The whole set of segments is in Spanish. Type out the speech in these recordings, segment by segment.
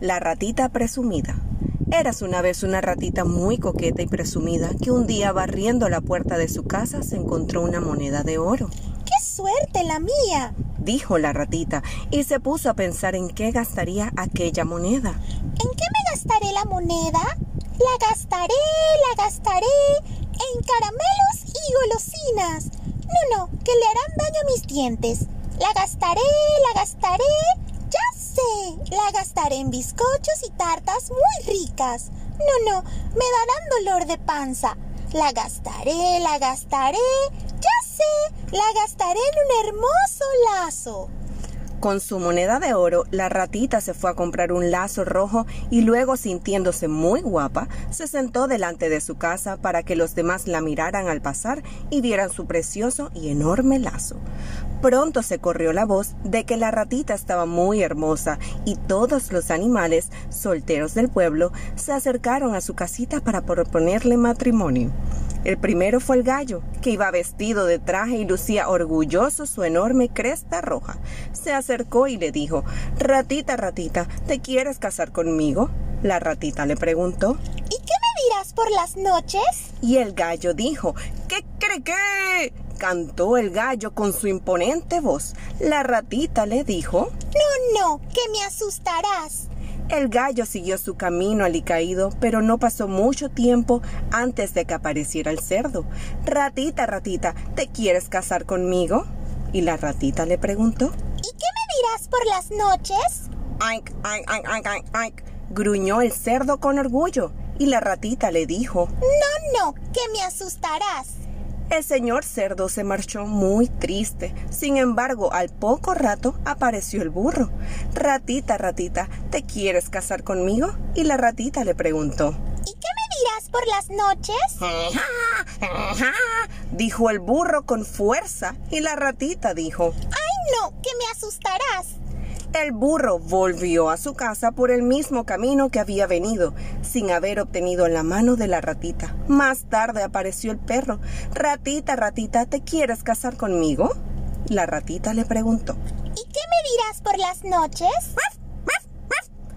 La ratita presumida. Eras una vez una ratita muy coqueta y presumida que un día barriendo la puerta de su casa se encontró una moneda de oro. ¡Qué suerte la mía! dijo la ratita y se puso a pensar en qué gastaría aquella moneda. ¿En qué me gastaré la moneda? La gastaré, la gastaré en caramelos y golosinas. No, no, que le harán daño a mis dientes. La gastaré, la gastaré la gastaré en bizcochos y tartas muy ricas. No, no, me darán dolor de panza. La gastaré, la gastaré. Ya sé, la gastaré en un hermoso lazo. Con su moneda de oro, la ratita se fue a comprar un lazo rojo y luego, sintiéndose muy guapa, se sentó delante de su casa para que los demás la miraran al pasar y vieran su precioso y enorme lazo. Pronto se corrió la voz de que la ratita estaba muy hermosa y todos los animales solteros del pueblo se acercaron a su casita para proponerle matrimonio. El primero fue el gallo, que iba vestido de traje y lucía orgulloso su enorme cresta roja. Se acercó y le dijo, Ratita, ratita, ¿te quieres casar conmigo? La ratita le preguntó, ¿Y qué me dirás por las noches? Y el gallo dijo, ¿qué cree qué? Cantó el gallo con su imponente voz. La ratita le dijo, No, no, que me asustarás. El gallo siguió su camino alicaído, pero no pasó mucho tiempo antes de que apareciera el cerdo. Ratita, ratita, ¿te quieres casar conmigo? Y la ratita le preguntó. ¿Y qué me dirás por las noches? Aink, aink, aink, aink, gruñó el cerdo con orgullo. Y la ratita le dijo. No, no, que me asustarás. El señor cerdo se marchó muy triste. Sin embargo, al poco rato apareció el burro. Ratita, ratita, ¿te quieres casar conmigo? Y la ratita le preguntó. ¿Y qué me dirás por las noches? dijo el burro con fuerza y la ratita dijo. ¡Ay no! que me asustarás! El burro volvió a su casa por el mismo camino que había venido, sin haber obtenido la mano de la ratita. Más tarde apareció el perro. Ratita, ratita, ¿te quieres casar conmigo? La ratita le preguntó. ¿Y qué me dirás por las noches?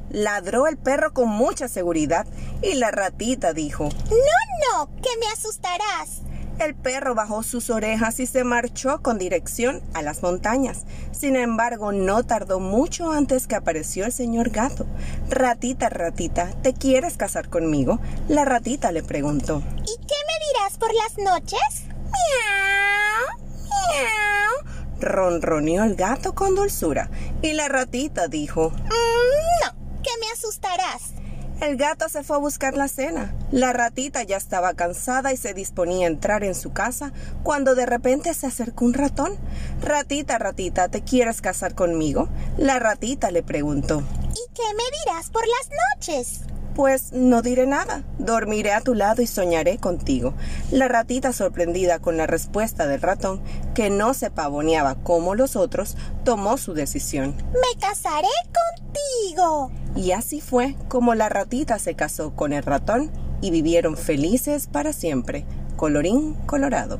Ladró el perro con mucha seguridad y la ratita dijo. No, no, que me asustarás. El perro bajó sus orejas y se marchó con dirección a las montañas. Sin embargo, no tardó mucho antes que apareció el señor gato. Ratita, ratita, ¿te quieres casar conmigo? La ratita le preguntó. ¿Y qué me dirás por las noches? Miau, miau. Ronroneó el gato con dulzura. Y la ratita dijo. Mm, no, que me asustarás. El gato se fue a buscar la cena. La ratita ya estaba cansada y se disponía a entrar en su casa cuando de repente se acercó un ratón. Ratita, ratita, ¿te quieres casar conmigo? La ratita le preguntó. ¿Y qué me dirás por las noches? Pues no diré nada. Dormiré a tu lado y soñaré contigo. La ratita, sorprendida con la respuesta del ratón, que no se pavoneaba como los otros, tomó su decisión. Me casaré contigo. Y así fue como la ratita se casó con el ratón y vivieron felices para siempre. Colorín colorado.